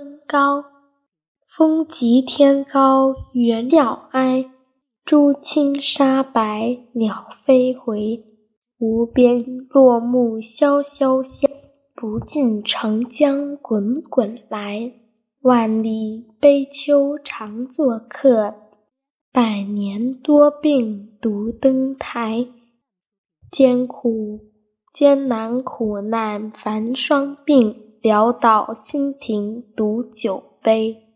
登高，风急天高猿叫哀，珠青沙白鸟飞回。无边落木萧萧下，不尽长江滚滚来。万里悲秋常作客，百年多病独登台。艰苦艰难苦难繁霜鬓，潦倒新停独酒杯。